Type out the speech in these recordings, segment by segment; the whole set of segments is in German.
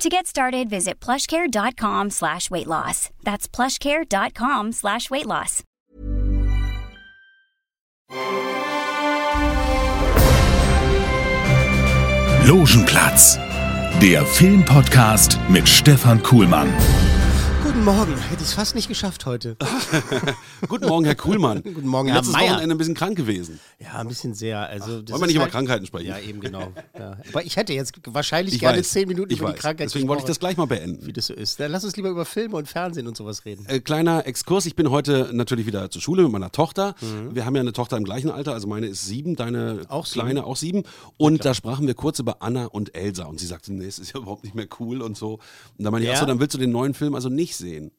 To get started, visit plushcare.com slash weight loss. That's plushcare.com slash weight loss. Logenplatz, der Filmpodcast mit Stefan Kuhlmann. Guten Morgen. Hätte ich es fast nicht geschafft heute. Guten Morgen, Herr Kuhlmann. Guten Morgen, Herr Letztes Meier. Wochenende ein bisschen krank gewesen. Ja, ein bisschen sehr. Also, das Wollen wir ist nicht über halt- Krankheiten sprechen? Ja, eben genau. Ja. Aber ich hätte jetzt wahrscheinlich Ich gerne weiß. zehn Minuten ich über weiß. die Krankheit Deswegen wollte ich das gesprochen, gleich mal beenden. wie das so ist. Dann lass uns lieber über Filme und Fernsehen und sowas reden. Äh, kleiner Exkurs, ich bin heute natürlich wieder zur Schule mit meiner Tochter. Mhm. Wir haben ja eine Tochter im gleichen Alter, also meine ist sieben, deine Auch sieben. kleine auch sieben. Und da sprachen wir kurz über Anna und Elsa. Und sie sagte, nee, es ist ja überhaupt nicht mehr cool und so. Und da meinte ich, Ja? ach so, dann willst du den neuen Film also nicht sehen.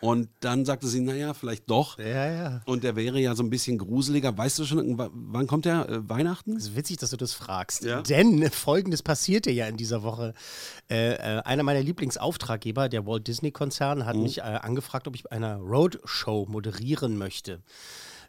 Und dann sagte sie, naja, vielleicht doch. Ja, ja. Und der wäre ja so ein bisschen gruseliger. Weißt du schon, wann kommt der? Äh, Weihnachten? Es ist witzig, dass du das fragst. Ja? Denn folgendes passierte ja in dieser Woche. Äh, äh, einer meiner Lieblingsauftraggeber, der Walt Disney-Konzern, Mhm. hat mich äh, angefragt, ob ich eine Roadshow moderieren möchte.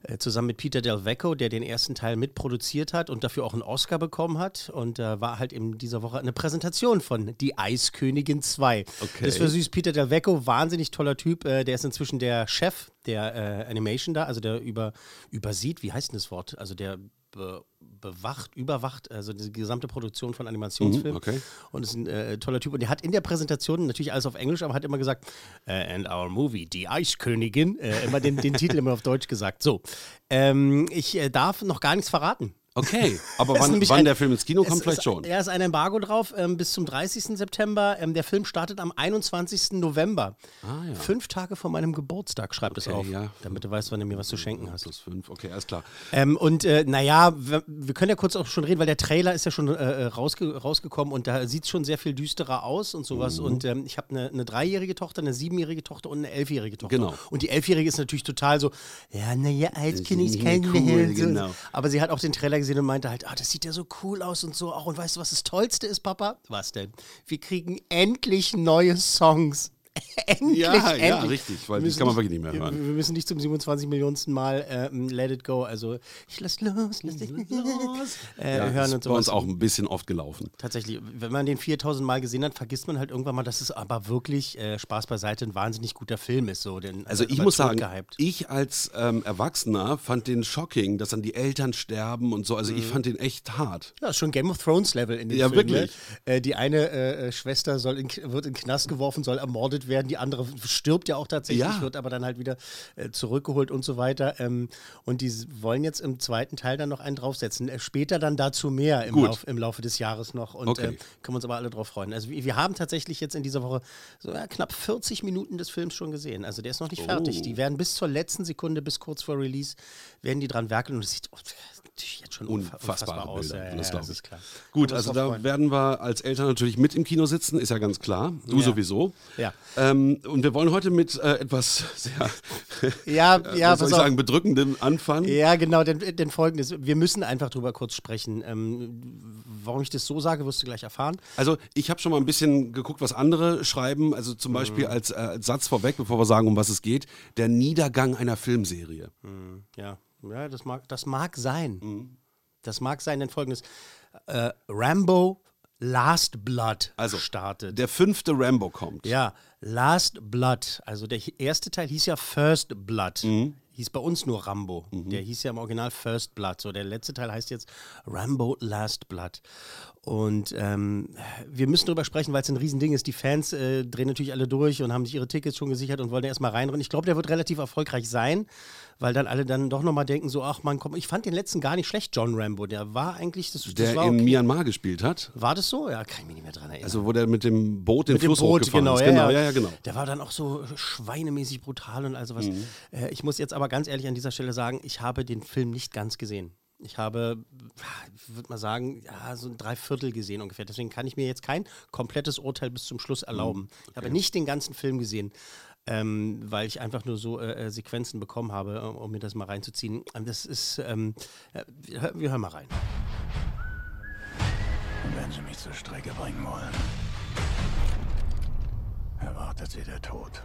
Äh, zusammen mit Peter Del Vecco, der den ersten Teil mitproduziert hat und dafür auch einen Oscar bekommen hat. Und da war halt in dieser Woche eine Präsentation von Die Eiskönigin 2. Okay. Das war süß. Peter Del Vecco, wahnsinnig toller Typ. Äh, der ist inzwischen der Chef der äh, Animation da, also der über, übersieht, wie heißt denn das Wort? Also der be, bewacht, überwacht, also die gesamte Produktion von Animationsfilmen. Mhm, okay. Und ist ein äh, toller Typ. Und der hat in der Präsentation, natürlich alles auf Englisch, aber hat immer gesagt, äh, and our movie, Die Eiskönigin, äh, immer den, den Titel immer auf Deutsch gesagt. So, ähm, ich äh, darf noch gar nichts verraten. Okay, aber Es wann, wann ein- der Film ins Kino Es kommt, vielleicht ist, schon. Ja, ist ein Embargo drauf ähm, bis zum 30. September. Ähm, der Film startet am 21. November. Ah, ja. Fünf Tage vor meinem Geburtstag, schreibt es Okay, auf. ja. Damit du weißt, wann du mir was zu schenken hast. Plus fünf, okay, alles klar. Ähm, und äh, naja, wir, wir können ja kurz auch schon reden, weil der Trailer ist ja schon äh, äh, rausge rausgekommen und da sieht es schon sehr viel düsterer aus und Mhm. sowas. Und ähm, ich habe eine, eine dreijährige Tochter, eine siebenjährige Tochter und eine elfjährige Tochter. Genau. Und die elfjährige ist natürlich total so, ja, naja, als Kind ist kein cool, mehr. genau. Aber sie hat auch den Trailer gesehen und meinte halt, ah, das sieht ja so cool aus und so auch. Und weißt du, was das Tollste ist, Papa? Was denn? Wir kriegen endlich neue Songs. endlich, Ja, endlich. ja, richtig, weil müssen kann man wirklich nicht mehr hören. Wir müssen nicht zum 27 Millionsten Mal ähm, Let It Go, also ich lass los, lass dich los, äh, Ja, hören ist und bei uns auch ein bisschen oft gelaufen. Tatsächlich, wenn man den 4000 Mal gesehen hat, vergisst man halt irgendwann mal, dass es aber wirklich, äh, Spaß beiseite, ein wahnsinnig guter Film ist. So, denn, Also ich aber muss sagen, totgehypt. ich als ähm, Erwachsener fand den shocking, dass dann die Eltern sterben und so. Also Mhm. ich fand den echt hart. Ja, schon Game of Thrones Level in dem Ja, Film. wirklich. Ne? Äh, die eine äh, äh, Schwester soll in, wird in den Knast geworfen, soll ermordet werden, die andere stirbt ja auch tatsächlich, Ja. wird aber dann halt wieder äh, zurückgeholt und so weiter. Ähm, und die wollen jetzt im zweiten Teil dann noch einen draufsetzen. Äh, später dann dazu mehr im. Lauf, im Laufe des Jahres noch. Und Okay. äh, können wir uns aber alle drauf freuen. Also wir, wir haben tatsächlich jetzt in dieser Woche so ja, knapp 40 Minuten des Films schon gesehen. Also der ist noch nicht fertig. Oh. Die werden bis zur letzten Sekunde, bis kurz vor Release, werden die dran werkeln und es sieht natürlich jetzt schon unfa- Unfassbare aus. Bilder, Ja, ja, das ja, glaub das ich. klar. Gut, also da freuen. werden wir als Eltern natürlich mit im Kino sitzen, ist ja ganz klar. Du Ja. sowieso. Ja. Ähm, und wir wollen heute mit äh, etwas sehr, Ja, ja, was soll ich sagen, bedrückendem anfangen. Ja, genau, denn, denn folgendes, wir müssen einfach drüber kurz sprechen. Ähm, warum ich das so sage, wirst du gleich erfahren. Also ich habe schon mal ein bisschen geguckt, was andere schreiben. Also zum Beispiel Mhm. als, äh, als Satz vorweg, bevor wir sagen, um was es geht, der Niedergang einer Filmserie. Ja, ja das, mag, das mag sein. Mhm. Das mag sein, denn folgendes, äh, Rambo Last Blood Also startet. der fünfte Rambo kommt. Ja, Last Blood. Also der erste Teil hieß ja First Blood. Mhm. Hieß bei uns nur Rambo. Der hieß ja im Original First Blood. So, der letzte Teil heißt jetzt Rambo Last Blood. Und ähm, wir müssen darüber sprechen, weil es ein Riesending ist. Die Fans äh, drehen natürlich alle durch und haben sich ihre Tickets schon gesichert und wollen erstmal reinrennen. Ich glaube, der wird relativ erfolgreich sein, weil dann alle dann doch nochmal denken, so, ach man, komm, ich fand den letzten gar nicht schlecht, John Rambo. Der war eigentlich, das, das Der war in okay. Myanmar gespielt hat. War das so? Ja, kann ich mich nicht mehr dran erinnern. Also wo der mit dem Boot den Mit dem Fluss Boot, hochgefahren genau, ist. ja, genau, ja. ja, ja, genau. Der war dann auch so schweinemäßig brutal und all sowas. Mhm. Äh, ich muss jetzt aber ganz ehrlich an dieser Stelle sagen, ich habe den Film nicht ganz gesehen. Ich habe, würde mal sagen, ja, so ein Dreiviertel gesehen ungefähr. Deswegen kann ich mir jetzt kein komplettes Urteil bis zum Schluss erlauben. Mhm. Ich habe nicht den ganzen Film gesehen. ähm, weil ich einfach nur so äh, äh Sequenzen bekommen habe, um, um, mir das mal reinzuziehen. Das ist, ähm, wir, wir hören mal rein. Wenn Sie mich zur Strecke bringen wollen, erwartet Sie der Tod.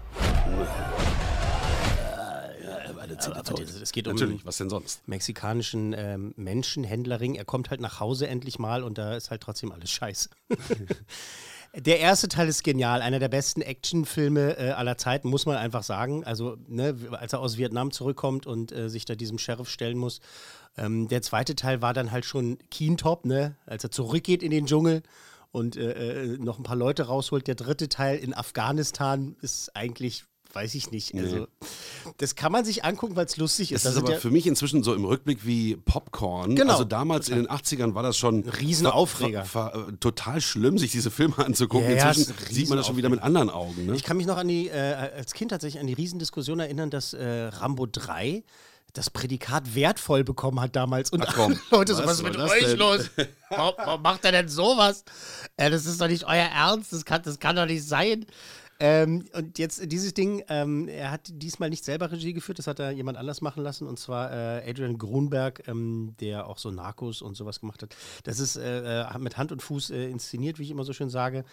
Es geht Natürlich, um was denn sonst? mexikanischen ähm, Menschenhändlerring. Er kommt halt nach Hause endlich mal und da ist halt trotzdem alles scheiße. Der erste Teil ist genial, einer der besten Actionfilme äh, aller Zeiten, muss man einfach sagen. Also, ne, als er aus Vietnam zurückkommt und äh, sich da diesem Sheriff stellen muss. Ähm, der zweite Teil war dann halt schon Keentop, ne, als er zurückgeht in den Dschungel und äh, äh noch ein paar Leute rausholt. Der dritte Teil in Afghanistan ist eigentlich weiß ich nicht. Also, nee. das kann man sich angucken, weil es lustig ist. Das ist aber ja für mich inzwischen so im Rückblick wie Popcorn. Genau. Also damals in den 80ern war das schon Riesenaufreger. Total schlimm, sich diese Filme anzugucken. Ja, inzwischen sieht man das schon wieder mit anderen Augen. Ne? Ich kann mich noch an die, äh, als Kind tatsächlich an die Riesendiskussion erinnern, dass äh, Rambo 3 das Prädikat wertvoll bekommen hat damals. Und Ach komm, Leute, so, was ist mit euch denn? los? Warum, warum, macht er denn sowas? Äh, das ist doch nicht euer Ernst, das kann, das kann doch nicht sein. Ähm, und jetzt dieses Ding, ähm, er hat diesmal nicht selber Regie geführt, das hat er jemand anders machen lassen, und zwar äh, Adrian Grunberg, ähm, der auch so Narcos und sowas gemacht hat. Das ist äh, äh mit Hand und Fuß äh, inszeniert, wie ich immer so schön sage.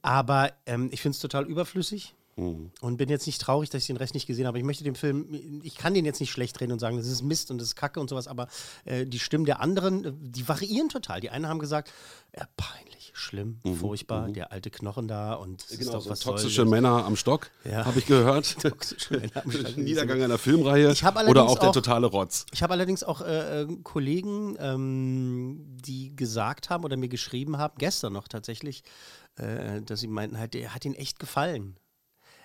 Aber ähm, ich finde es total überflüssig. Mhm. Und bin jetzt nicht traurig, dass ich den Rest nicht gesehen habe. Ich möchte den Film, ich kann den jetzt nicht schlecht reden und sagen, das ist Mist und das ist Kacke und sowas, aber äh, die Stimmen der anderen, äh, die variieren total. Die einen haben gesagt, ja, peinlich, schlimm, mhm. furchtbar, mhm. der alte Knochen da und genau, so toxische Männer am Stock, ja. habe ich gehört. toxische Männer am Stock. Niedergang einer Filmreihe oder auch der auch, totale Rotz. Ich habe allerdings auch äh, äh, Kollegen, ähm, die gesagt haben oder mir geschrieben haben, gestern noch tatsächlich, äh, dass sie meinten halt, der hat ihnen echt gefallen.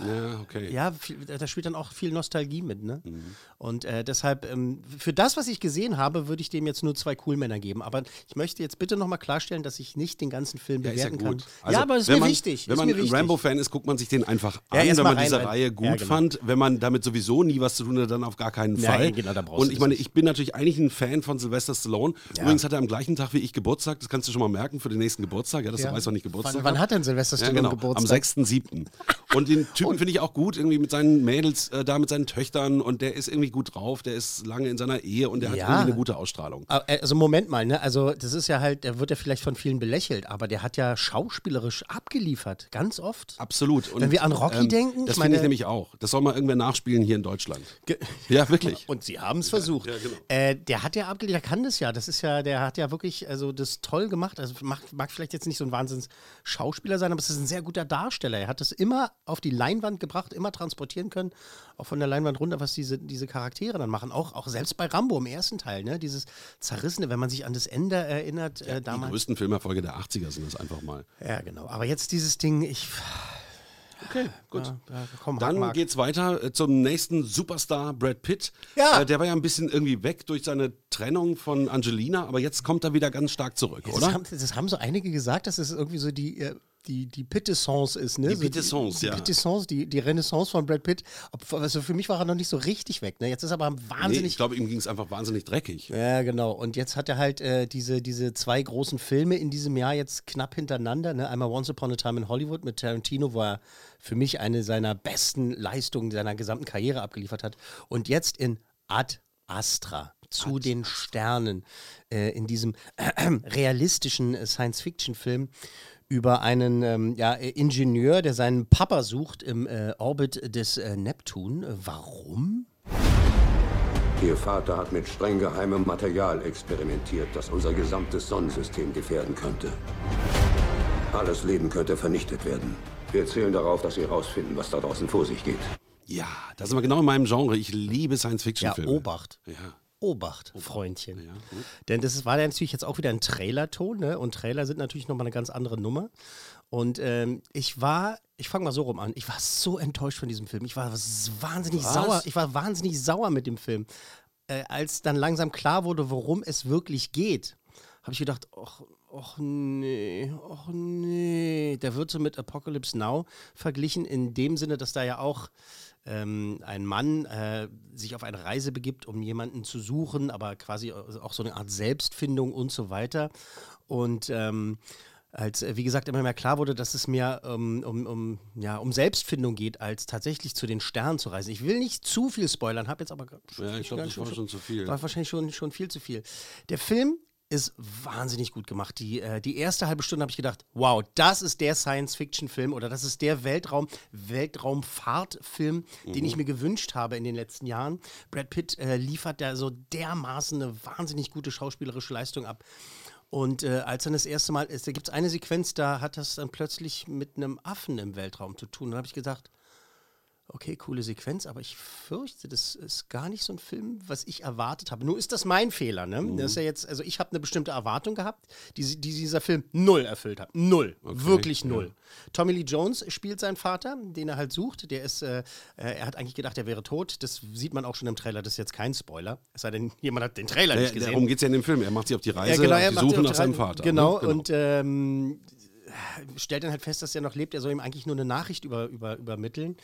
Ja, okay. Ja, da spielt dann auch viel Nostalgie mit, ne? Mhm. Und äh, deshalb, ähm, für das, was ich gesehen habe, würde ich dem jetzt nur zwei Coolmänner geben. Aber ich möchte jetzt bitte nochmal klarstellen, dass ich nicht den ganzen Film ja, bewerten ja kann. Also, ja, aber es ist mir man, wichtig. Wenn man ein Rambo-Fan ist, guckt man sich den einfach ja, an, wenn man diese rein, Reihe gut genau. fand. Wenn man damit sowieso nie was zu tun hat, dann auf gar keinen Fall. Genau, Und ich meine, ich bin natürlich eigentlich ein Fan von Sylvester Stallone. Übrigens hat er am gleichen Tag wie ich Geburtstag, das kannst du schon mal merken, für den nächsten Geburtstag. Ja, das ja. weiß doch nicht Geburtstag. Wann, wann hat denn Sylvester Stallone genau, Geburtstag? Am 6.7. Und den Typen finde ich auch gut, irgendwie mit seinen Mädels äh, da, mit seinen Töchtern und der ist irgendwie gut drauf, der ist lange in seiner Ehe und der ja. hat irgendwie eine gute Ausstrahlung. Äh, also Moment mal, ne? Also das ist ja halt, der wird ja vielleicht von vielen belächelt, aber der hat ja schauspielerisch abgeliefert, ganz oft. Absolut. Und, Wenn wir an Rocky ähm, denken, das finde ich nämlich auch. Das soll mal irgendwer nachspielen hier in Deutschland. ja, wirklich. Und sie haben es versucht. Ja, ja, genau. äh, der hat ja abgeliefert, der kann das ja. Das ist ja, der hat ja wirklich, also das toll gemacht. Also macht, mag vielleicht jetzt nicht so ein Wahnsinns Schauspieler sein, aber es ist ein sehr guter Darsteller. Er hat das immer auf die Leinwand gebracht, immer transportieren können, auch von der Leinwand runter, was diese, diese Charaktere dann machen. Auch, auch selbst bei Rambo im ersten Teil, ne? Dieses Zerrissene, wenn man sich an das Ende erinnert. Ja, äh, damals. Die größten Filmerfolge der 80er sind das einfach mal. Ja, genau. Aber jetzt dieses Ding, ich. Okay, gut. Ja, ja, komm, Dann geht's weiter äh, zum nächsten Superstar Brad Pitt. Ja. Äh, der war ja ein bisschen irgendwie weg durch seine Trennung von Angelina, aber jetzt kommt er wieder ganz stark zurück, das oder? Haben, das haben so einige gesagt, dass es irgendwie so die äh, die, die Pittessence ist, ne? Die Pittessence, so, ja. Die Pittessence, die, die Renaissance von Brad Pitt. Also für mich war er noch nicht so richtig weg, ne? Jetzt ist er aber wahnsinnig. Nee, ich glaube, ihm ging es einfach wahnsinnig dreckig. Ja, genau. Und jetzt hat er halt äh, diese, diese zwei großen Filme in diesem Jahr jetzt knapp hintereinander, ne? Einmal Once Upon a Time in Hollywood mit Tarantino, wo er für mich eine seiner besten Leistungen seiner gesamten Karriere abgeliefert hat. Und jetzt in Ad Astra zu den Sternen äh, in diesem äh, realistischen Science-Fiction-Film über einen ähm, ja, Ingenieur, der seinen Papa sucht im äh, Orbit des äh, Neptun. Warum? Ihr Vater hat mit streng geheimem Material experimentiert, das unser gesamtes Sonnensystem gefährden könnte. Alles Leben könnte vernichtet werden. Wir zählen darauf, dass Sie herausfinden, was da draußen vor sich geht. Ja, das ist aber genau in meinem Genre. Ich liebe Science-Fiction-Filme. Ja, Obacht. Ja. Obacht, Freundchen. Ja, Denn das war ja natürlich jetzt auch wieder ein Trailerton, ne? Und Trailer sind natürlich nochmal eine ganz andere Nummer. Und ähm, ich war, ich fange mal so rum an, ich war so enttäuscht von diesem Film. Ich war wahnsinnig Was? sauer. Ich war wahnsinnig sauer mit dem Film. Äh, als dann langsam klar wurde, worum es wirklich geht, habe ich gedacht, ach, ach nee, ach nee. Der wird so mit Apocalypse Now verglichen, in dem Sinne, dass da ja auch ähm, ein Mann äh, sich auf eine Reise begibt, um jemanden zu suchen, aber quasi auch so eine Art Selbstfindung und so weiter. Und ähm, als, äh, wie gesagt, immer mehr klar wurde, dass es mehr um, um, um, ja, um Selbstfindung geht, als tatsächlich zu den Sternen zu reisen. Ich will nicht zu viel spoilern, habe jetzt aber. Ja, ich glaube, das war schon zu viel. War wahrscheinlich schon, schon viel zu viel. Der Film ist wahnsinnig gut gemacht. Die, äh, die erste halbe Stunde habe ich gedacht, wow, das ist der Science-Fiction-Film oder das ist der Weltraum, Weltraumfahrtfilm, mhm. den ich mhm. mir gewünscht habe in den letzten Jahren. Brad Pitt äh, liefert da so dermaßen eine wahnsinnig gute schauspielerische Leistung ab. Und äh, als dann das erste Mal ist, da gibt es eine Sequenz, da hat das dann plötzlich mit einem Affen im Weltraum zu tun. Da habe ich gedacht, okay, coole Sequenz, aber ich fürchte, das ist gar nicht so ein Film, was ich erwartet habe. Nur ist das mein Fehler, ne? Mhm. Das ist ja jetzt, also ich habe eine bestimmte Erwartung gehabt, die, die dieser Film null erfüllt hat. Null. Okay, Wirklich null. Ja. Tommy Lee Jones spielt seinen Vater, den er halt sucht. Der ist, äh, äh, er hat eigentlich gedacht, er wäre tot. Das sieht man auch schon im Trailer. Das ist jetzt kein Spoiler. Es sei denn, jemand hat den Trailer ja, nicht gesehen. Darum geht es ja in dem Film. Er macht sich auf die Reise, ja, genau, auf die Suche nach seinem Vater. Genau, ne? genau. und ähm, stellt dann halt fest, dass er noch lebt. Er soll ihm eigentlich nur eine Nachricht über, über, übermitteln.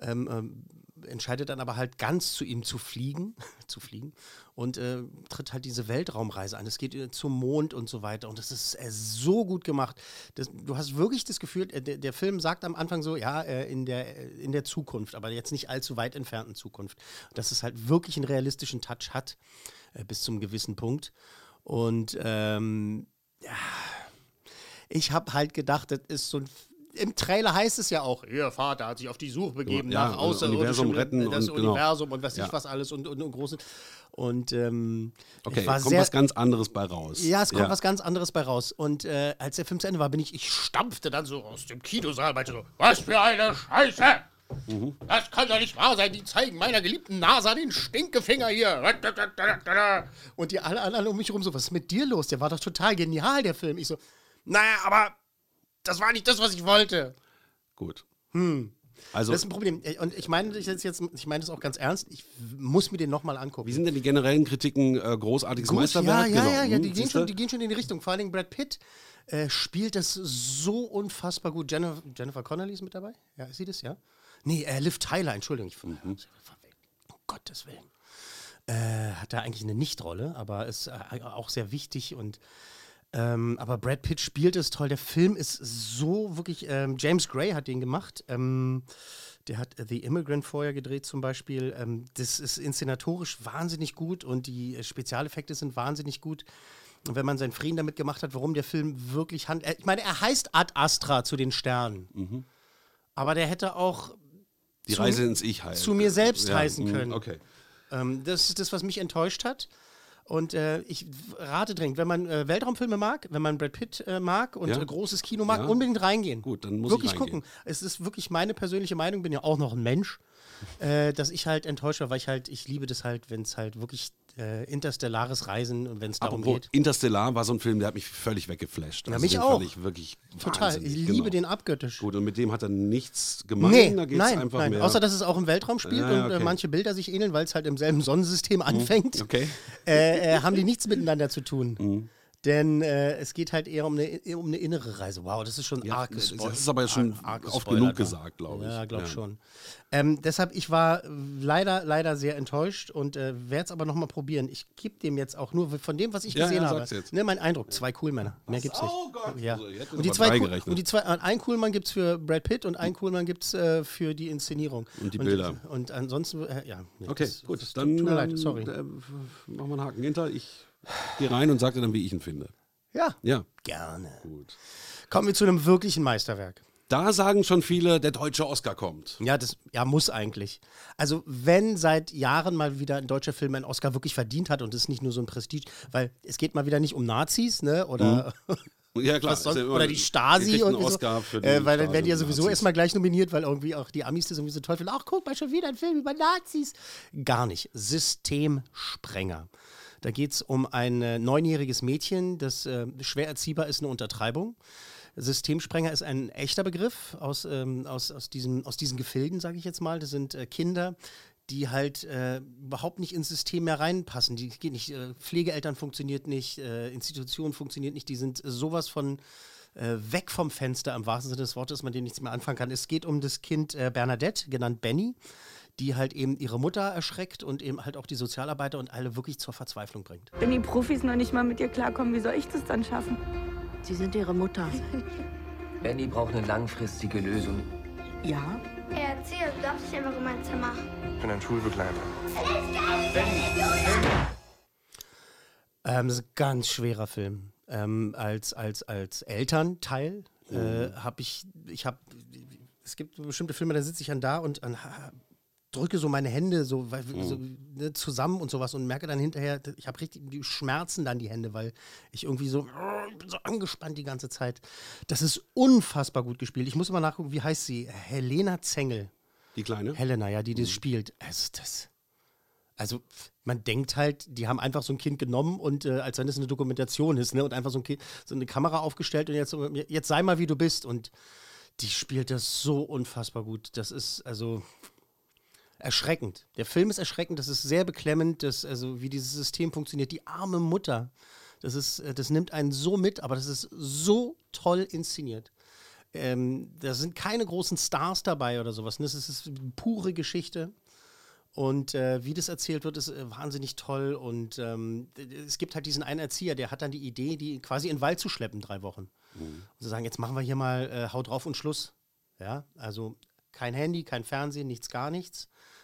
Ähm, ähm, entscheidet dann aber halt ganz zu ihm zu fliegen, zu fliegen und äh, tritt halt diese Weltraumreise an. Es geht äh, zum Mond und so weiter und das ist äh, so gut gemacht. Das, du hast wirklich das Gefühl, äh, der, der, Film sagt am Anfang so, ja, äh, in, der, äh, in der Zukunft, aber jetzt nicht allzu weit entfernten Zukunft, dass es halt wirklich einen realistischen Touch hat bis zum gewissen Punkt und ähm, ja, ich habe halt gedacht, das ist so ein im Trailer heißt es ja auch, ihr Vater hat sich auf die Suche begeben ja, nach Außerirdischen, retten das und, genau. Universum und was ja. ich was alles und, und, und große. Und ähm, okay, kommt sehr, was ganz anderes bei raus. Ja, es kommt ja. was ganz anderes bei raus. Und äh, als der Film zu Ende war, bin ich, ich stampfte dann so aus dem Kinosaal, meinte so, was für eine Scheiße! Mhm. Das kann doch nicht wahr sein. Die zeigen meiner geliebten NASA den Stinkefinger hier. Und die alle anderen um mich herum so, was ist mit dir los? Der war doch total genial, der Film. Ich so, naja, aber das war nicht das, was ich wollte. Gut. Hm. Also, das ist ein Problem. Und ich meine das jetzt, ich meine das auch ganz ernst. Ich muss mir den nochmal angucken. Wie sind denn die generellen Kritiken äh, großartiges Gut, Meisterwerk? Ja, ja, genau. ja, ja die, hm, gehen schon, die gehen schon in die Richtung. Vor allem Brad Pitt äh, spielt das so unfassbar gut. Jennifer, Jennifer Connelly ist mit dabei? Ja, ist sie das, ja? Nee, äh, Liv Tyler, Entschuldigung. Ich, mhm. Um Gottes Willen. Äh, hat da eigentlich eine Nichtrolle, aber ist äh, auch sehr wichtig und ähm, aber Brad Pitt spielt es toll. Der Film ist so wirklich. Ähm, James Gray hat den gemacht. Ähm, der hat The Immigrant vorher gedreht zum Beispiel. Ähm, das ist inszenatorisch wahnsinnig gut und die Spezialeffekte sind wahnsinnig gut. Und wenn man seinen Frieden damit gemacht hat, warum der Film wirklich handelt. Ich meine, er heißt Ad Astra zu den Sternen. Mhm. Aber der hätte auch. Die Reise ins Ich heißen. Zu mir selbst ja, heißen mhm, können. Okay. Ähm, das ist das, was mich enttäuscht hat. Und äh, ich rate dringend, wenn man äh, Weltraumfilme mag, wenn man Brad Pitt äh, mag und ja. Äh, großes Kino mag, ja. unbedingt reingehen. Gut, dann muss wirklich ich gucken. Es ist wirklich meine persönliche Meinung, bin ja auch noch ein Mensch, äh, dass ich halt enttäuscht war, weil ich halt, ich liebe das halt, wenn es halt wirklich äh, interstellares Reisen und wenn es darum geht. Interstellar war so ein Film, der hat mich völlig weggeflasht. Ja, also mich auch. Ich wirklich Total. Ich liebe genau. den abgöttisch. Gut, und mit dem hat er nichts gemacht. Nee, da geht's nein, einfach nein. Mehr. Außer, dass es auch im Weltraum spielt ja, und äh, manche Bilder sich ähneln, weil es halt im selben Sonnensystem mhm. anfängt. Okay. Äh, äh, haben die nichts miteinander zu tun. Mhm. Denn äh, es geht halt eher um eine, um eine innere Reise. Wow, das ist schon ja, arg Das ist aber schon arg, oft genug gesagt, glaube ich. Ja, glaube ja. schon. Ähm, deshalb, ich war leider, leider sehr enttäuscht und äh, werde es aber nochmal probieren. Ich gebe dem jetzt auch nur von dem, was ich ja, gesehen habe. Ne, mein Eindruck, zwei Coolmänner. Mehr gibt es nicht. Oh Gott. Ja. Also, und, die zwei, und die zwei, äh, ein Coolmann gibt es für Brad Pitt und ein Coolmann gibt es äh, für die Inszenierung. Und die Bilder. Und, und ansonsten, äh, ja. Okay, das, gut. Das, dann tut mir leid, sorry. Äh, machen wir einen Haken hinter. Ich gehe rein und sage dir dann, wie ich ihn finde. Ja. Ja. Gerne. Gut. Kommen wir zu einem wirklichen Meisterwerk. Da sagen schon viele, der deutsche Oscar kommt. Ja, das ja, muss eigentlich. Also, wenn seit Jahren mal wieder ein deutscher Film einen Oscar wirklich verdient hat und es ist nicht nur so ein Prestige, weil es geht mal wieder nicht um Nazis, ne? Oder. Mhm. Ja, klar. Sonst, oder die Stasi und so. Äh, weil dann werden die ja sowieso erstmal gleich nominiert, weil irgendwie auch die Amis das irgendwie so toll finden. Ach, guck mal, schon wieder ein Film über Nazis. Gar nicht. Systemsprenger. Da geht es um ein äh, neunjähriges Mädchen, das äh, schwer erziehbar ist, eine Untertreibung. Systemsprenger ist ein echter Begriff aus, ähm, aus, aus, diesem, aus diesen Gefilden, sage ich jetzt mal. Das sind äh, Kinder, die halt äh, überhaupt nicht ins System mehr reinpassen. Die geht nicht, äh, Pflegeeltern funktioniert nicht, äh, Institutionen funktioniert nicht, die sind sowas von äh, weg vom Fenster im wahrsten Sinne des Wortes, man dem nichts mehr anfangen kann. Es geht um das Kind äh, Bernadette, genannt Benny die halt eben ihre Mutter erschreckt und eben halt auch die Sozialarbeiter und alle wirklich zur Verzweiflung bringt. Wenn die Profis noch nicht mal mit dir klarkommen, wie soll ich das dann schaffen? Sie sind ihre Mutter. Benny braucht eine langfristige Lösung. Ja? Er erzählt, du darfst nicht einfach in mein Zimmer. Ich bin ein Schulbegleiter. Ähm, das ist ein ganz schwerer Film. Ähm, als, als, als Elternteil äh, habe ich, ich habe, es gibt bestimmte Filme, da sitze ich dann da und an, drücke so meine Hände so, mhm. so ne, zusammen und sowas und merke dann hinterher, ich habe richtig die Schmerzen dann die Hände, weil ich irgendwie so, so angespannt die ganze Zeit. Das ist unfassbar gut gespielt. Ich muss mal nachgucken, wie heißt sie? Helena Zengel. Die kleine? Helena, ja, die das mhm. spielt. Also, das, also man denkt halt, die haben einfach so ein Kind genommen und äh, als wenn es eine Dokumentation ist, ne, und einfach so, ein kind, so eine Kamera aufgestellt und jetzt, jetzt sei mal, wie du bist. Und die spielt das so unfassbar gut. Das ist also erschreckend. Der Film ist erschreckend, das ist sehr beklemmend, das, also wie dieses System funktioniert. Die arme Mutter, das, ist, äh, das nimmt einen so mit, aber das ist so toll inszeniert. Ähm, da sind keine großen Stars dabei oder sowas. Ne? Das ist eine pure Geschichte. Und äh, wie das erzählt wird, ist äh, wahnsinnig toll. Und ähm, es gibt halt diesen einen Erzieher, der hat dann die Idee, die quasi in den Wald zu schleppen, drei Wochen. Mhm. Und zu sagen, jetzt machen wir hier mal äh, Haut drauf und Schluss. Ja, also kein Handy, kein Fernsehen, nichts, gar nichts.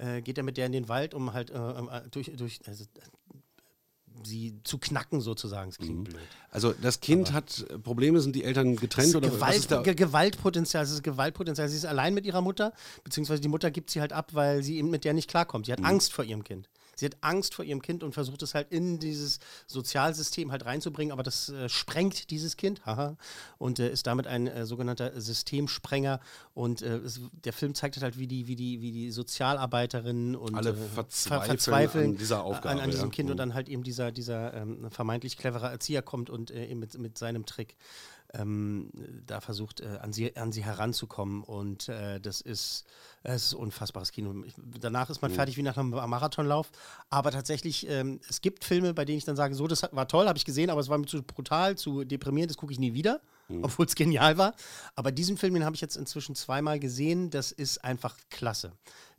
Äh, geht er mit der in den Wald, um halt äh, äh durch, durch also, sie zu knacken sozusagen. Das klingt mhm. blöd. Also das Kind Aber hat Probleme, sind die Eltern getrennt oder Gewalt, was ist da? Gewaltpotenzial, es ist Gewaltpotenzial. Sie ist allein mit ihrer Mutter, beziehungsweise die Mutter gibt sie halt ab, weil sie eben mit der nicht klarkommt. Sie hat mhm. Angst vor ihrem Kind. Sie hat Angst vor ihrem Kind und versucht es halt in dieses Sozialsystem halt reinzubringen, aber das äh, sprengt dieses Kind, haha, und äh, ist damit ein äh, sogenannter Systemsprenger. Und äh, es, der Film zeigt halt, wie die, wie die, wie die Sozialarbeiterinnen und alle äh, verzweifeln, verzweifeln, an dieser Aufgabe, an, an diesem ja. Kind mhm. und dann halt eben dieser, dieser ähm, vermeintlich clevere Erzieher kommt und äh, mit, mit seinem Trick ähm, da versucht, äh, an, sie, an sie heranzukommen. Und äh, das ist, es ist unfassbares Kino. Ich, danach ist man mhm. fertig wie nach einem Marathonlauf. Aber tatsächlich, ähm, es gibt Filme, bei denen ich dann sage, so, das war toll, habe ich gesehen, aber es war mir zu brutal, zu deprimierend, das gucke ich nie wieder. Mhm. Obwohl es genial war. Aber diesen Film, den habe ich jetzt inzwischen zweimal gesehen. Das ist einfach klasse.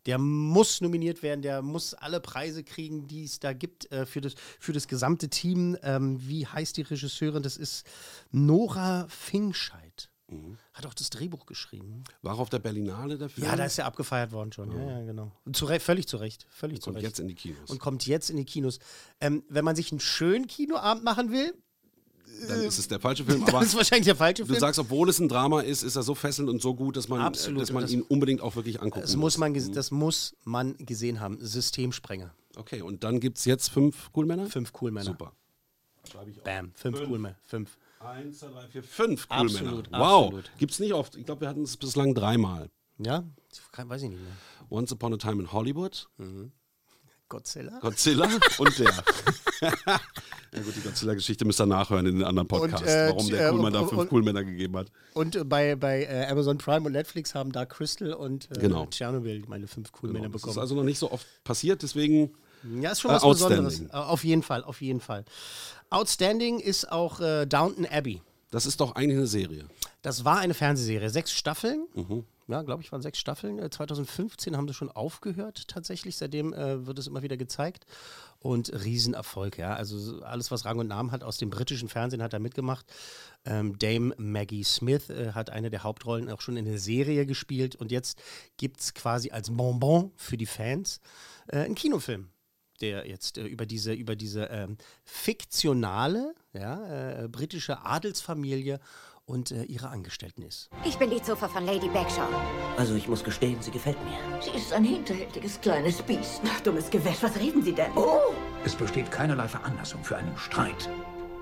Der muss nominiert werden, der muss alle Preise kriegen, die es da gibt äh, für, das, für das gesamte Team. Ähm, wie heißt die Regisseurin? Das ist Nora Fingscheid. Mhm. Hat auch das Drehbuch geschrieben. War auch auf der Berlinale dafür? Ja, da ist er abgefeiert worden schon. Ja, ja genau. Zu völlig zu Recht. Völlig Und zu kommt Recht. jetzt in die Kinos. Und kommt jetzt in die Kinos. Ähm, wenn man sich einen schönen Kinoabend machen will, dann ist es der falsche Film. Aber das ist wahrscheinlich der falsche Film. Du sagst, obwohl es ein Drama ist, ist er so fesselnd und so gut, dass man, Absolut. Dass man ihn unbedingt auch wirklich angucken das muss. Man, mhm. das muss man gesehen haben. Systemsprenger. Okay, und dann gibt es jetzt fünf Coolmänner? Fünf Coolmänner. Super. Bam, fünf, fünf. Coolmänner. Fünf. Eins, zwei, drei, vier, fünf Coolmänner. Wow. Gibt es nicht oft. Ich glaube, wir hatten es bislang dreimal. Ja? Weiß ich nicht mehr. Once Upon a Time in Hollywood. Mhm. Godzilla? Godzilla und der. ja gut, die Godzilla-Geschichte müsst ihr nachhören in den anderen Podcasts, und, äh, warum der äh, Coolmann da fünf Coolmänner gegeben hat. Und äh, bei, bei äh, Amazon Prime und Netflix haben Dark Crystal und äh, genau. Tschernobyl meine fünf Coolmänner genau. bekommen. Das ist also noch nicht so oft passiert, deswegen. Ja, ist schon was Besonderes. Auf jeden Fall, auf jeden Fall. Outstanding ist auch Downton Abbey. Das ist doch eigentlich eine Serie. Das war eine Fernsehserie. Sechs Staffeln. Mhm ja, glaube ich, waren sechs Staffeln. 2015 äh, haben sie schon aufgehört tatsächlich. Seitdem äh, wird es immer wieder gezeigt. Und Riesenerfolg, ja. Also alles, was Rang und Namen hat aus dem britischen Fernsehen, hat er mitgemacht. Ähm, Dame Maggie Smith äh, hat eine der Hauptrollen auch schon in der Serie gespielt. Und jetzt gibt es quasi als Bonbon für die Fans äh, einen Kinofilm der jetzt äh, über diese, über diese ähm, fiktionale ja, äh, britische Adelsfamilie und äh, ihre Angestellten ist. Ich bin die Zuffer von Lady Bagshaw. Also ich muss gestehen, sie gefällt mir. Sie ist ein hinterhältiges kleines Biest. Ach, dummes Gewäsch, was reden Sie denn? Oh! Es besteht keinerlei Veranlassung für einen Streit.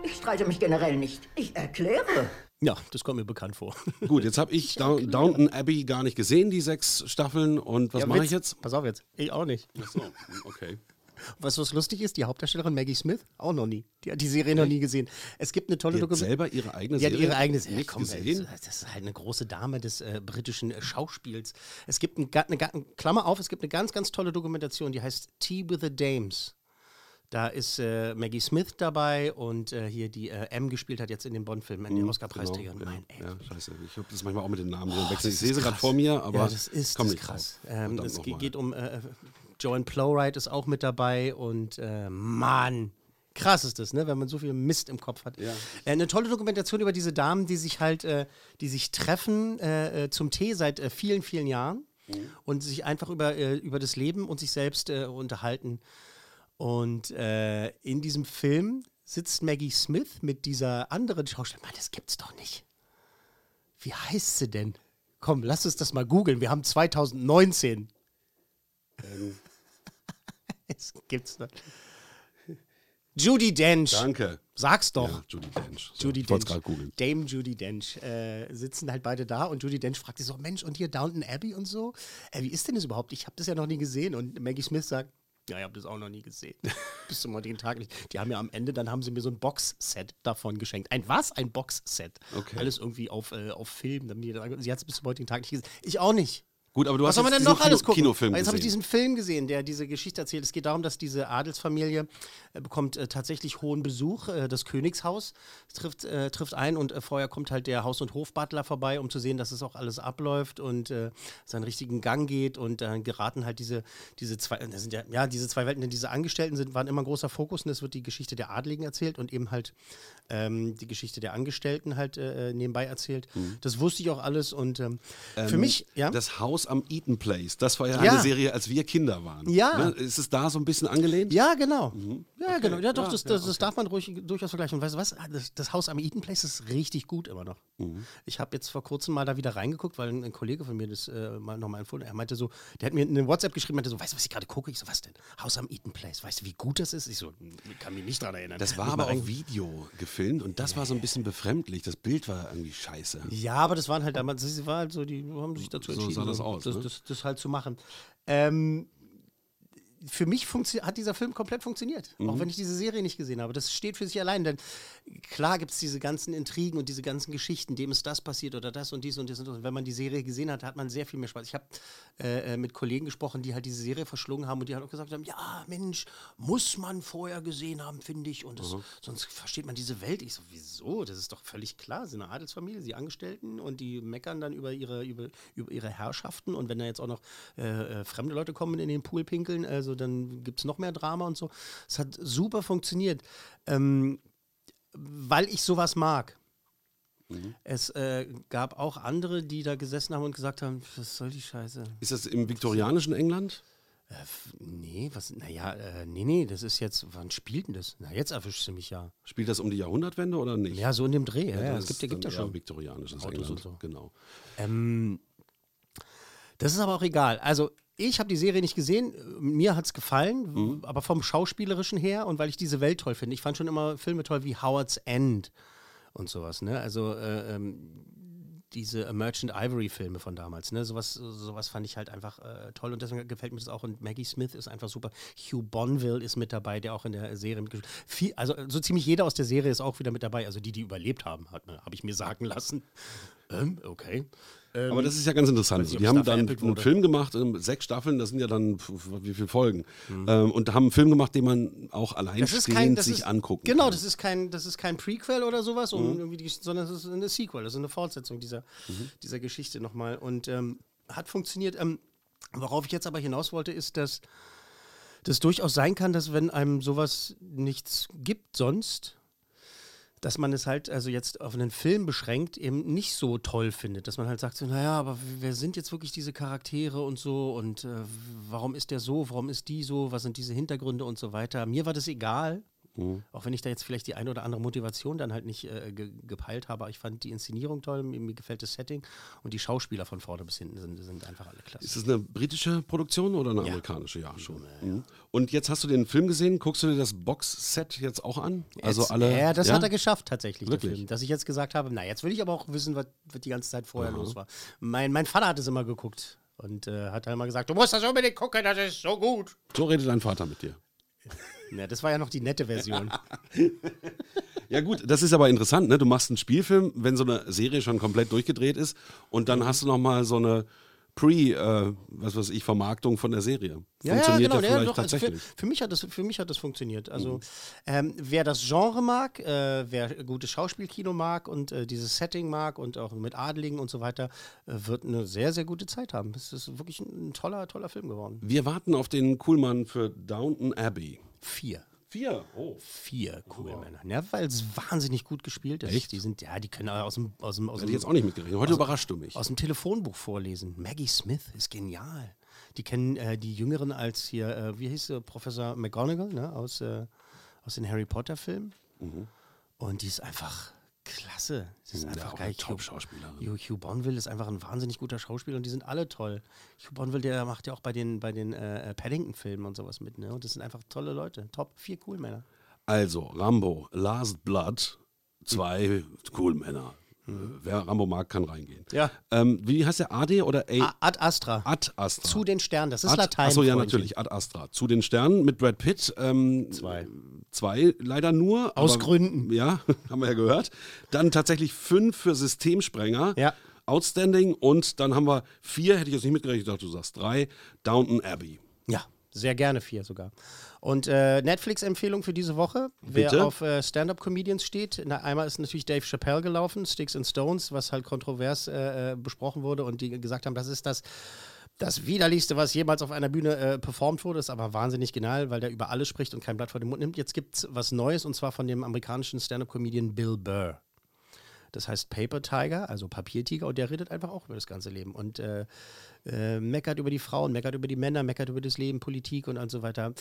Ich streite mich generell nicht. Ich erkläre. Ja, das kommt mir bekannt vor. Gut, jetzt habe ich, ich Downton Abbey gar nicht gesehen, die sechs Staffeln. Und was ja, mache ich jetzt? Pass auf jetzt. Ich auch nicht. Ach so, okay. Was was lustig ist, die Hauptdarstellerin Maggie Smith auch noch nie. Die hat die Serie noch nie gesehen. Es gibt eine tolle Dokumentation. selber ihre eigene Serie. Die hat ihre eigene Serie. Komm, gesehen? Das ist halt eine große Dame des äh, britischen äh, Schauspiels. Es gibt ein, eine, eine, Klammer auf, es gibt eine ganz, ganz tolle Dokumentation, die heißt Tea with the Dames. Da ist äh, Maggie Smith dabei und äh, hier die äh, M gespielt hat jetzt in dem Bond-Film, in den mhm, Oscar-Preisträgern. Genau, ja, ja, scheiße. Ich habe das manchmal auch mit den Namen oh, wechseln. Ich sehe sie gerade vor mir, aber ja, das ist komm nicht krass. Ähm, es geht um Joanne Plowright ist auch mit dabei und äh, Mann, krass ist das, ne, wenn man so viel Mist im Kopf hat. Ja. Äh, eine tolle Dokumentation über diese Damen, die sich halt, äh, die sich treffen äh, äh zum Tee seit äh, vielen, vielen Jahren mhm. und sich einfach über, äh, über das Leben und sich selbst unterhalten. Und in diesem Film sitzt Maggie Smith mit dieser anderen Schauspielerin. Mann, das gibt's doch nicht. Wie heißt sie denn? Komm, lass uns das mal googeln. Wir haben 2019. Ähm, es gibt's noch. Judy Dench. Danke. Sag's doch. Ja, Judy Dench. So, Judy Dench. Dame Judy Dench äh, sitzen halt beide da und Judy Dench fragt sich so: Mensch, und hier Downton Abbey und so? Äh, wie ist denn das überhaupt? Ich habe das ja noch nie gesehen. Und Maggie Smith sagt: Ja, ich habe das auch noch nie gesehen. Bis zum heutigen Tag nicht. Die haben ja am Ende, dann haben sie mir so ein Boxset davon geschenkt. Ein was? Ein Boxset. Okay. Alles irgendwie auf, äh, auf Film. Sie hat es bis zum heutigen Tag nicht gesehen. Ich auch nicht. Gut, aber du Was hast soll man denn noch alles gucken? Kinofilm Jetzt habe ich diesen Film gesehen, der diese Geschichte erzählt. Es geht darum, dass diese Adelsfamilie äh, bekommt äh, tatsächlich hohen Besuch. Äh, das Königshaus trifft, äh, trifft ein und äh, vorher kommt halt der Haus- und Hofbutler vorbei, um zu sehen, dass es auch alles abläuft und äh, seinen richtigen Gang geht. Und dann geraten halt diese, diese zwei, das sind ja, ja, diese zwei Welten, denn diese Angestellten sind, waren immer ein großer Fokus und es wird die Geschichte der Adligen erzählt und eben halt ähm, die Geschichte der Angestellten halt nebenbei erzählt. Mhm. Das wusste ich auch alles und ähm, ähm, für mich, ja. Das Haus am Eaton Place, das war ja, ja. eine Serie, als wir Kinder waren. Ja. Ne? Ist es da so ein bisschen angelehnt? Ja, genau. Mhm. Ja, okay. genau. Ja, doch, das, das, das darf man ruhig, durchaus vergleichen. Und weißt du was? Das, das, Haus am Eaton Place ist richtig gut immer noch. Mhm. Ich habe jetzt vor kurzem mal da wieder reingeguckt, weil ein, ein Kollege von mir das äh, mal nochmal empfohlen Er meinte so, der hat mir eine WhatsApp geschrieben, meinte so, weißt du, was ich gerade gucke? Ich so, was denn? Haus am Eaton Place. Weißt du, wie gut das ist? Ich so, kann mich nicht daran erinnern. Das war aber auch Video gefilmt und das ja. war so ein bisschen befremdlich. Das Bild war irgendwie scheiße. Ja, aber das waren halt damals, das war halt so, die haben sich dazu entschieden, so sah das, aus, das, ne? das, das, halt zu machen. Ähm, für mich hat dieser Film komplett funktioniert, mhm. auch wenn ich diese Serie nicht gesehen habe. Das steht für sich allein, denn klar gibt es diese ganzen Intrigen und diese ganzen Geschichten, dem ist das passiert oder das und dies und das und das. Und wenn man die Serie gesehen hat, hat man sehr viel mehr Spaß. Ich habe äh, äh, mit Kollegen gesprochen, die halt diese Serie verschlungen haben und die halt auch gesagt haben, ja, Mensch, muss man vorher gesehen haben, finde ich, und das, mhm. sonst versteht man diese Welt. Ich so, wieso? Das ist doch völlig klar. Sie sind eine Adelsfamilie, sie Angestellten und die meckern dann über ihre, über, über ihre Herrschaften und wenn da jetzt auch noch äh, äh fremde Leute kommen in den Pool pinkeln, also also dann gibt es noch mehr Drama und so. Es hat super funktioniert, ähm, weil ich sowas mag. Mhm. Es äh, gab auch andere, die da gesessen haben und gesagt haben, was soll die Scheiße? Ist das im viktorianischen England? Äh, nee, was, naja, äh, nee, nee, das ist jetzt, wann spielt denn das? Na, jetzt erwischst du mich ja. Spielt das um die Jahrhundertwende oder nicht? Ja, so in dem Dreh, ja, ja. es gibt, gibt ja schon. viktorianisches Autos England, so. genau. Ähm, das ist aber auch egal. Also, ich habe die Serie nicht gesehen, mir hat es gefallen, mhm. aber vom Schauspielerischen her und weil ich diese Welt toll finde. Ich fand schon immer Filme toll wie Howard's End und sowas. Ne? Also äh, ähm, diese Merchant Ivory-Filme von damals. Ne? Sowas, sowas fand ich halt einfach äh, toll und deswegen gefällt mir das auch. Und Maggie Smith ist einfach super. Hugh Bonville ist mit dabei, der auch in der Serie mitgespielt hat. Also so ziemlich jeder aus der Serie ist auch wieder mit dabei. Also die, die überlebt haben, habe ich mir sagen lassen. Ähm, okay. Ähm, Aber das ist ja ganz interessant. Nicht, die haben dann einen Film gemacht, ähm, sechs Staffeln, das sind ja dann wie viele Folgen. Mhm. Ähm, und haben einen Film gemacht, den man auch alleinstehend sich ist, angucken genau, kann. das ist kein, das ist kein Prequel oder sowas, mhm. die, sondern es ist eine Sequel, das ist eine Fortsetzung dieser, mhm. dieser Geschichte nochmal. Und ähm, hat funktioniert. Ähm, worauf ich jetzt aber hinaus wollte, ist, dass das durchaus sein kann, dass wenn einem sowas nichts gibt sonst, dass man es halt, also jetzt auf einen Film beschränkt, eben nicht so toll findet. Dass man halt sagt, so, naja, aber wer sind jetzt wirklich diese Charaktere und so und äh, warum ist der so, warum ist die so, was sind diese Hintergründe und so weiter. Mir war das egal. Mhm. Auch wenn ich da jetzt vielleicht die eine oder andere Motivation dann halt nicht äh, ge gepeilt habe. Ich fand die Inszenierung toll, mir, mir, gefällt das Setting und die Schauspieler von vorne bis hinten sind, sind einfach alle klasse. Ist das eine britische Produktion oder eine ja. amerikanische? Ja, schon. Ja, mhm. Und jetzt hast du den Film gesehen, guckst du dir das Box-Set jetzt auch an? Also jetzt, alle, ja, das ja? hat er geschafft tatsächlich, Wirklich? Film. Dass ich jetzt gesagt habe, na, jetzt will ich aber auch wissen, was, was die ganze Zeit vorher Aha. los war. Mein, mein Vater hat es immer geguckt und äh, hat halt immer gesagt, du musst das unbedingt gucken, das ist so gut. So redet dein Vater mit dir. Ja, das war ja noch die nette Version. ja, gut, das ist aber interessant, ne? Du machst einen Spielfilm, wenn so eine Serie schon komplett durchgedreht ist und dann hast du nochmal so eine Pre, äh, was weiß ich, Vermarktung von der Serie. Ja, funktioniert ja, genau, ja vielleicht ja, doch, tatsächlich. Also für, für, mich hat das, für mich hat das funktioniert. Also mhm. ähm, wer das Genre mag, äh, wer gutes Schauspielkino mag und äh, dieses Setting mag und auch mit Adligen und so weiter, äh, wird eine sehr, sehr gute Zeit haben. Es ist wirklich ein, ein toller, toller Film geworden. Wir warten auf den Coolmann für Downton Abbey. Vier. Vier? Oh. Vier oh. Männer. Ja, weil es wahnsinnig gut gespielt ist. Echt? Die sind, ja, die können aus dem. Aus dem, aus Hätte ich jetzt auch nicht mitgerechnet. Heute aus, überrascht du mich. Aus dem Telefonbuch vorlesen. Maggie Smith ist genial. Die kennen äh, die Jüngeren als hier, äh, wie hieß sie, Professor McGonagall, ne, aus, äh, aus den Harry Potter-Filmen. Mhm. Und die ist einfach klasse. Das ist ja, einfach geil. Top-Schauspieler. Hugh, Hugh Bonville ist einfach ein wahnsinnig guter Schauspieler und die sind alle toll. Hugh Bonville, der macht ja auch bei den, bei den äh, Paddington-Filmen und sowas mit. Ne? Und das sind einfach tolle Leute. Top, vier cool Männer. Also, Rambo, Last Blood, zwei mhm. cool Männer. Wer Rambo mag, kann reingehen. Ja. Ähm, wie heißt der? AD oder A? Ad Astra. Ad Astra. Zu den Sternen, das ist Ad, Latein. Achso, ja, natürlich. Ad Astra. Zu den Sternen mit Brad Pitt. Ähm, zwei. Zwei leider nur. Aus aber, Gründen. Ja, haben wir ja gehört. Dann tatsächlich fünf für Systemsprenger. Ja. Outstanding. Und dann haben wir vier, hätte ich jetzt nicht mitgerechnet, ich dachte, du sagst drei. Downton Abbey. Ja, sehr gerne vier sogar. Und äh, Netflix-Empfehlung für diese Woche. Bitte? Wer auf äh, Stand-Up-Comedians steht, na, einmal ist natürlich Dave Chappelle gelaufen, Sticks and Stones, was halt kontrovers äh, äh, besprochen wurde und die gesagt haben, das ist das das widerlichste, was jemals auf einer Bühne äh, performt wurde, ist aber wahnsinnig genial, weil der über alles spricht und kein Blatt vor den Mund nimmt. Jetzt gibt es was Neues und zwar von dem amerikanischen Stand-Up-Comedian Bill Burr. Das heißt Paper Tiger, also Papiertiger, und der redet einfach auch über das ganze Leben und äh, äh, meckert über die Frauen, meckert über die Männer, meckert über das Leben, Politik und, und so weiter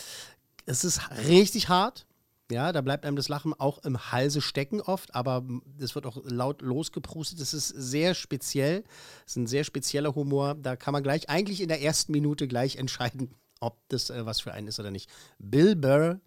es ist richtig hart. Ja, da bleibt einem das Lachen auch im Halse stecken oft, aber es wird auch laut losgeprustet. Es ist sehr speziell. Es ist ein sehr spezieller Humor. Da kann man gleich, eigentlich in der ersten Minute gleich entscheiden, ob das äh, was für einen ist oder nicht. Bill Burr,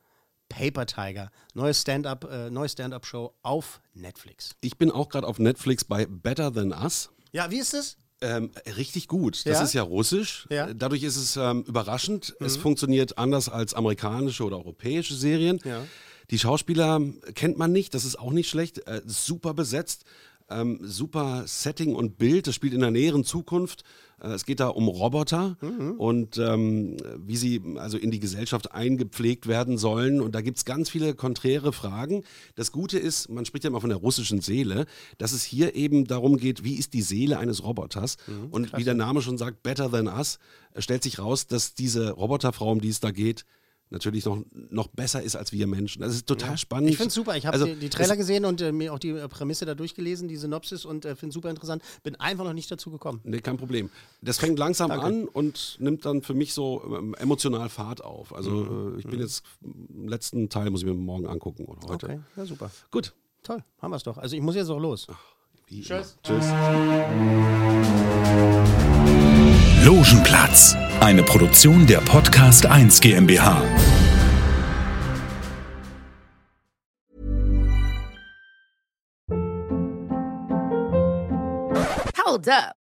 Paper Tiger, neue Stand-up, äh, neue Stand-up-Show auf Netflix. Ich bin auch gerade auf Netflix bei Better Than Us. Ja, wie ist es? Ähm, richtig gut. Das ja? ist ja russisch. Ja. Dadurch ist es ähm, überraschend. Mhm. Es funktioniert anders als amerikanische oder europäische Serien. Ja. Die Schauspieler kennt man nicht, das ist auch nicht schlecht. Äh, super besetzt. Ähm, super Setting und Bild. Das spielt in der näheren Zukunft. Äh, es geht da um Roboter mhm. und ähm, wie sie also in die Gesellschaft eingepflegt werden sollen. Und da gibt es ganz viele konträre Fragen. Das Gute ist, man spricht ja immer von der russischen Seele, dass es hier eben darum geht, wie ist die Seele eines Roboters? Mhm, und klasse. wie der Name schon sagt, Better Than Us, stellt sich raus, dass diese Roboterfrau, um die es da geht, natürlich noch, noch besser ist als wir Menschen. Das ist total ja. spannend. Ich finde es super. Ich habe also, die, die, Trailer gesehen und äh, mir auch die äh, Prämisse da durchgelesen, die Synopsis und äh, finde es super interessant. Bin einfach noch nicht dazu gekommen. Nee, kein Problem. Das fängt langsam Danke. an und nimmt dann für mich so ähm, emotional Fahrt auf. Also mhm. äh, ich bin mhm. jetzt im letzten Teil, muss ich mir morgen angucken oder heute. Okay, ja super. Gut. Toll, haben wir es doch. Also ich muss jetzt auch los. Ach, Tschüss. Tschüss. Logenplatz, eine Produktion der Podcast 1 GmbH. Hold up.